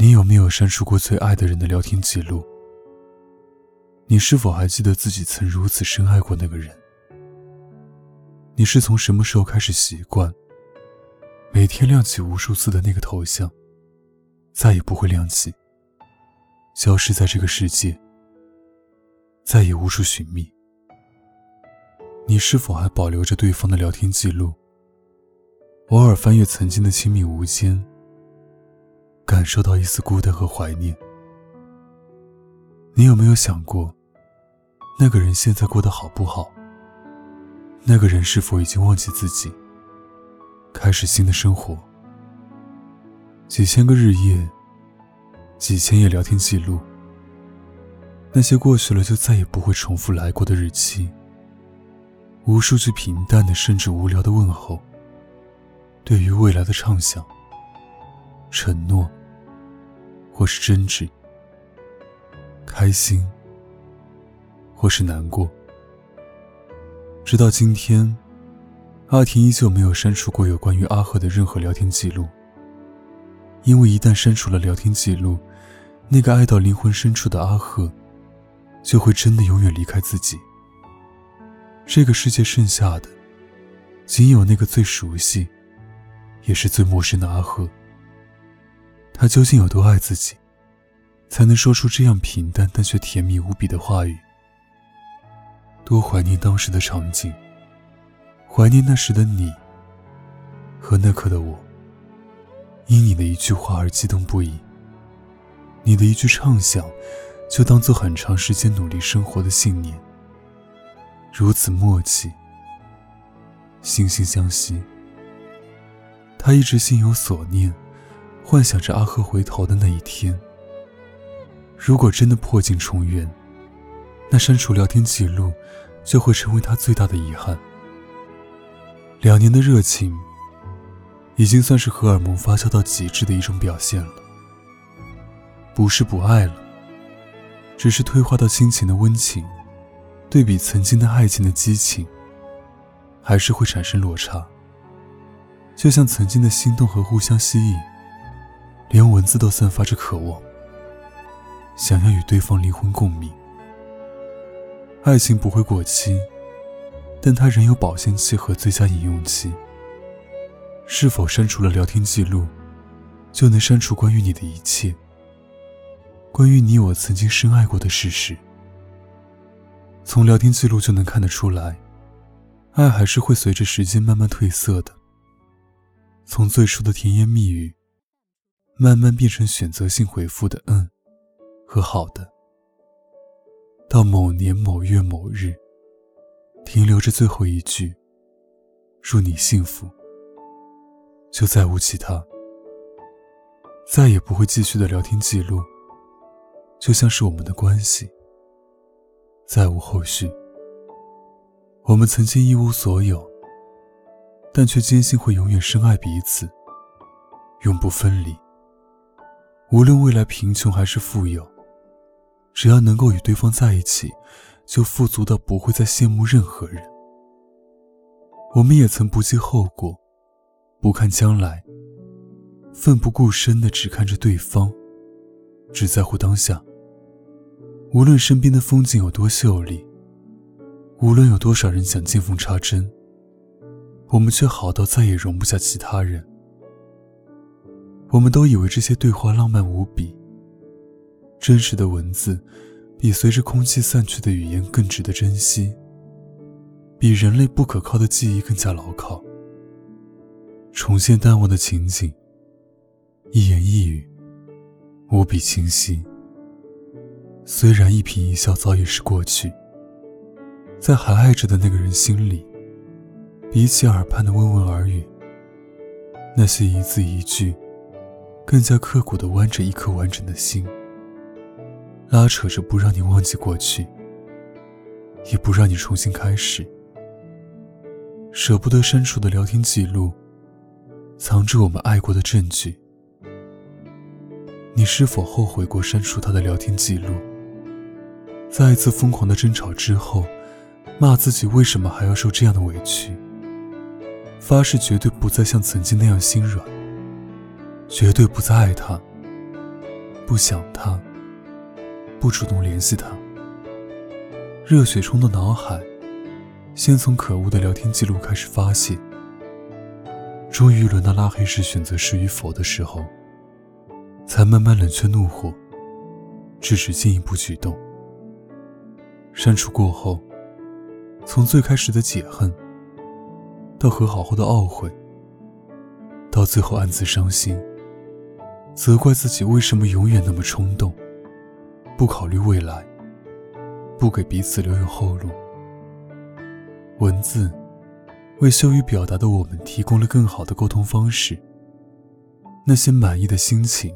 你有没有删除过最爱的人的聊天记录？你是否还记得自己曾如此深爱过那个人？你是从什么时候开始习惯每天亮起无数次的那个头像，再也不会亮起，消失在这个世界，再也无处寻觅？你是否还保留着对方的聊天记录，偶尔翻阅曾经的亲密无间？感受到一丝孤单和怀念。你有没有想过，那个人现在过得好不好？那个人是否已经忘记自己，开始新的生活？几千个日夜，几千页聊天记录，那些过去了就再也不会重复来过的日期，无数句平淡的甚至无聊的问候，对于未来的畅想、承诺。或是争执，开心，或是难过。直到今天，阿婷依旧没有删除过有关于阿赫的任何聊天记录。因为一旦删除了聊天记录，那个爱到灵魂深处的阿赫，就会真的永远离开自己。这个世界剩下的，仅有那个最熟悉，也是最陌生的阿赫。他究竟有多爱自己，才能说出这样平淡但却甜蜜无比的话语？多怀念当时的场景，怀念那时的你和那刻的我。因你的一句话而激动不已，你的一句畅想，就当做很长时间努力生活的信念。如此默契，惺惺相惜。他一直心有所念。幻想着阿赫回头的那一天。如果真的破镜重圆，那删除聊天记录就会成为他最大的遗憾。两年的热情，已经算是荷尔蒙发酵到极致的一种表现了。不是不爱了，只是退化到亲情的温情，对比曾经的爱情的激情，还是会产生落差。就像曾经的心动和互相吸引。连文字都散发着渴望，想要与对方灵魂共鸣。爱情不会过期，但它仍有保鲜期和最佳饮用期。是否删除了聊天记录，就能删除关于你的一切？关于你我曾经深爱过的事实？从聊天记录就能看得出来，爱还是会随着时间慢慢褪色的。从最初的甜言蜜语。慢慢变成选择性回复的“嗯”和“好的”，到某年某月某日，停留着最后一句“祝你幸福”，就再无其他，再也不会继续的聊天记录，就像是我们的关系再无后续。我们曾经一无所有，但却坚信会永远深爱彼此，永不分离。无论未来贫穷还是富有，只要能够与对方在一起，就富足到不会再羡慕任何人。我们也曾不计后果，不看将来，奋不顾身的只看着对方，只在乎当下。无论身边的风景有多秀丽，无论有多少人想见缝插针，我们却好到再也容不下其他人。我们都以为这些对话浪漫无比，真实的文字比随着空气散去的语言更值得珍惜，比人类不可靠的记忆更加牢靠。重现淡忘的情景，一言一语无比清晰。虽然一颦一笑早已是过去，在还爱着的那个人心里，比起耳畔的温文耳语，那些一字一句，更加刻骨的弯着一颗完整的心，拉扯着不让你忘记过去，也不让你重新开始。舍不得删除的聊天记录，藏着我们爱过的证据。你是否后悔过删除他的聊天记录？在一次疯狂的争吵之后，骂自己为什么还要受这样的委屈？发誓绝对不再像曾经那样心软，绝对不再爱他，不想他，不主动联系他。热血冲的脑海，先从可恶的聊天记录开始发泄，终于轮到拉黑时选择是与否的时候，才慢慢冷却怒火，制止进一步举动。删除过后，从最开始的解恨，到和好后的懊悔，到最后暗自伤心，责怪自己为什么永远那么冲动，不考虑未来，不给彼此留有后路。文字为羞于表达的我们提供了更好的沟通方式。那些满意的心情，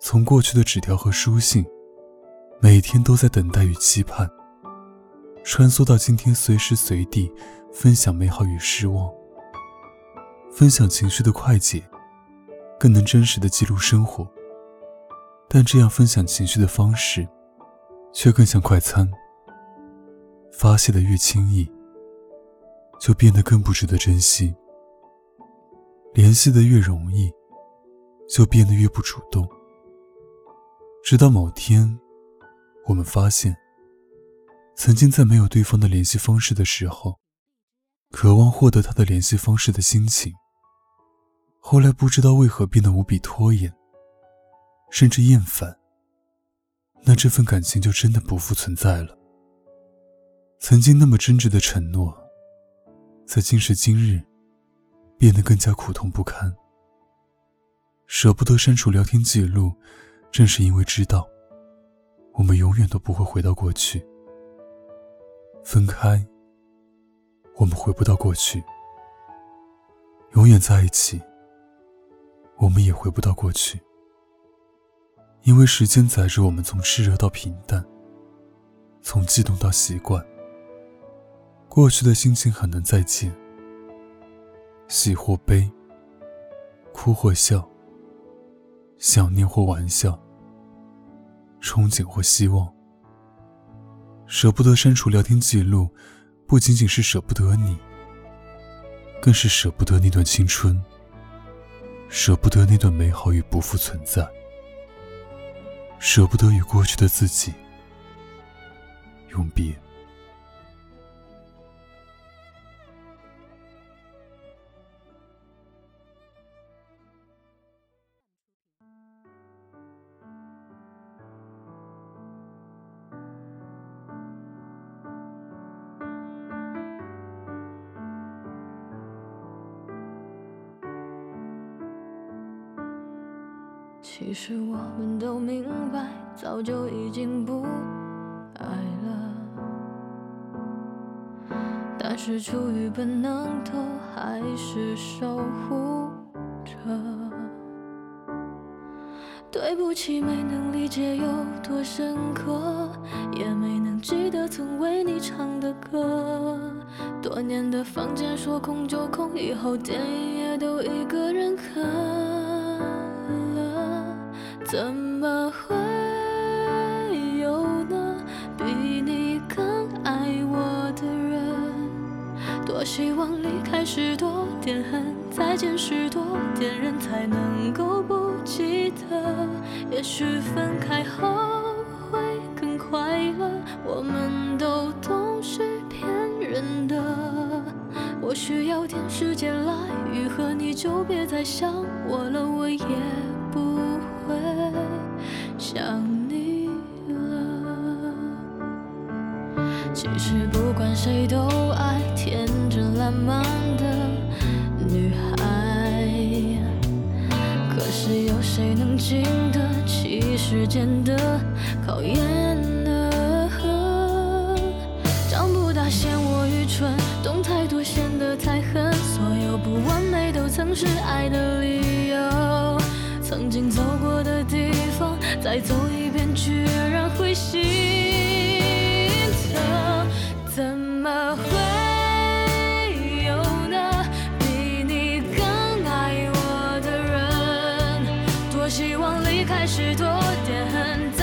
从过去的纸条和书信。每天都在等待与期盼，穿梭到今天，随时随地分享美好与失望，分享情绪的快捷，更能真实的记录生活。但这样分享情绪的方式，却更像快餐。发泄的越轻易，就变得更不值得珍惜；联系的越容易，就变得越不主动。直到某天。我们发现，曾经在没有对方的联系方式的时候，渴望获得他的联系方式的心情，后来不知道为何变得无比拖延，甚至厌烦。那这份感情就真的不复存在了。曾经那么真挚的承诺，在今时今日，变得更加苦痛不堪。舍不得删除聊天记录，正是因为知道。我们永远都不会回到过去。分开，我们回不到过去；永远在一起，我们也回不到过去。因为时间载着我们从炽热到平淡，从悸动到习惯。过去的心情很难再见，喜或悲，哭或笑，想念或玩笑。憧憬或希望，舍不得删除聊天记录，不仅仅是舍不得你，更是舍不得那段青春，舍不得那段美好与不复存在，舍不得与过去的自己永别。其实我们都明白，早就已经不爱了，但是出于本能，都还是守护着。对不起，没能理解有多深刻，也没能记得曾为你唱的歌。多年的房间说空就空，以后电影也都一个人看。怎么会有呢？比你更爱我的人？多希望离开时多点恨，再见时多点忍，才能够不记得。也许分开后会更快乐。我们都懂是骗人的。我需要点时间来愈合，你就别再想我了，我也不。会想你了其实不管谁都爱天真烂漫的女孩。可是有谁能经得起时间的考验呢长不大嫌我愚蠢懂太多显得太狠所有不完美都曾是爱的再走一遍，居然会心疼，怎么会有呢？比你更爱我的人，多希望离开时多点恨。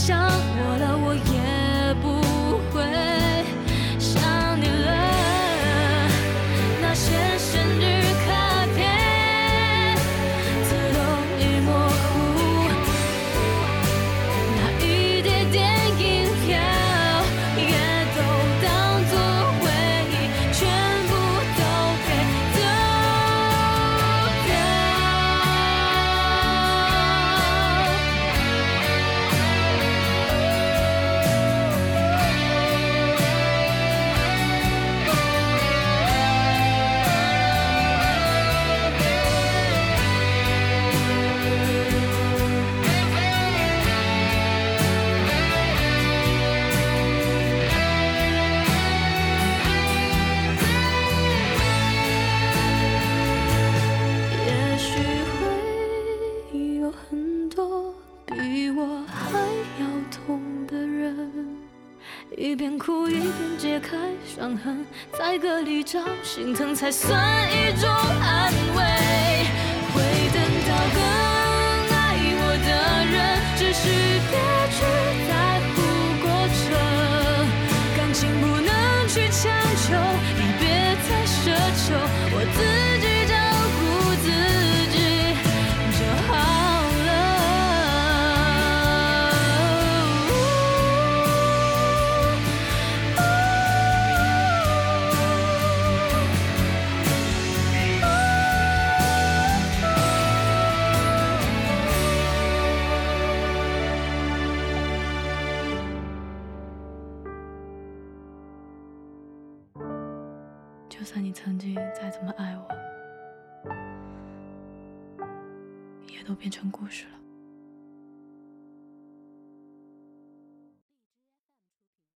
想我了我伤痕在歌里找心疼才算一种安慰。就算你曾经再怎么爱我也都变成故事了。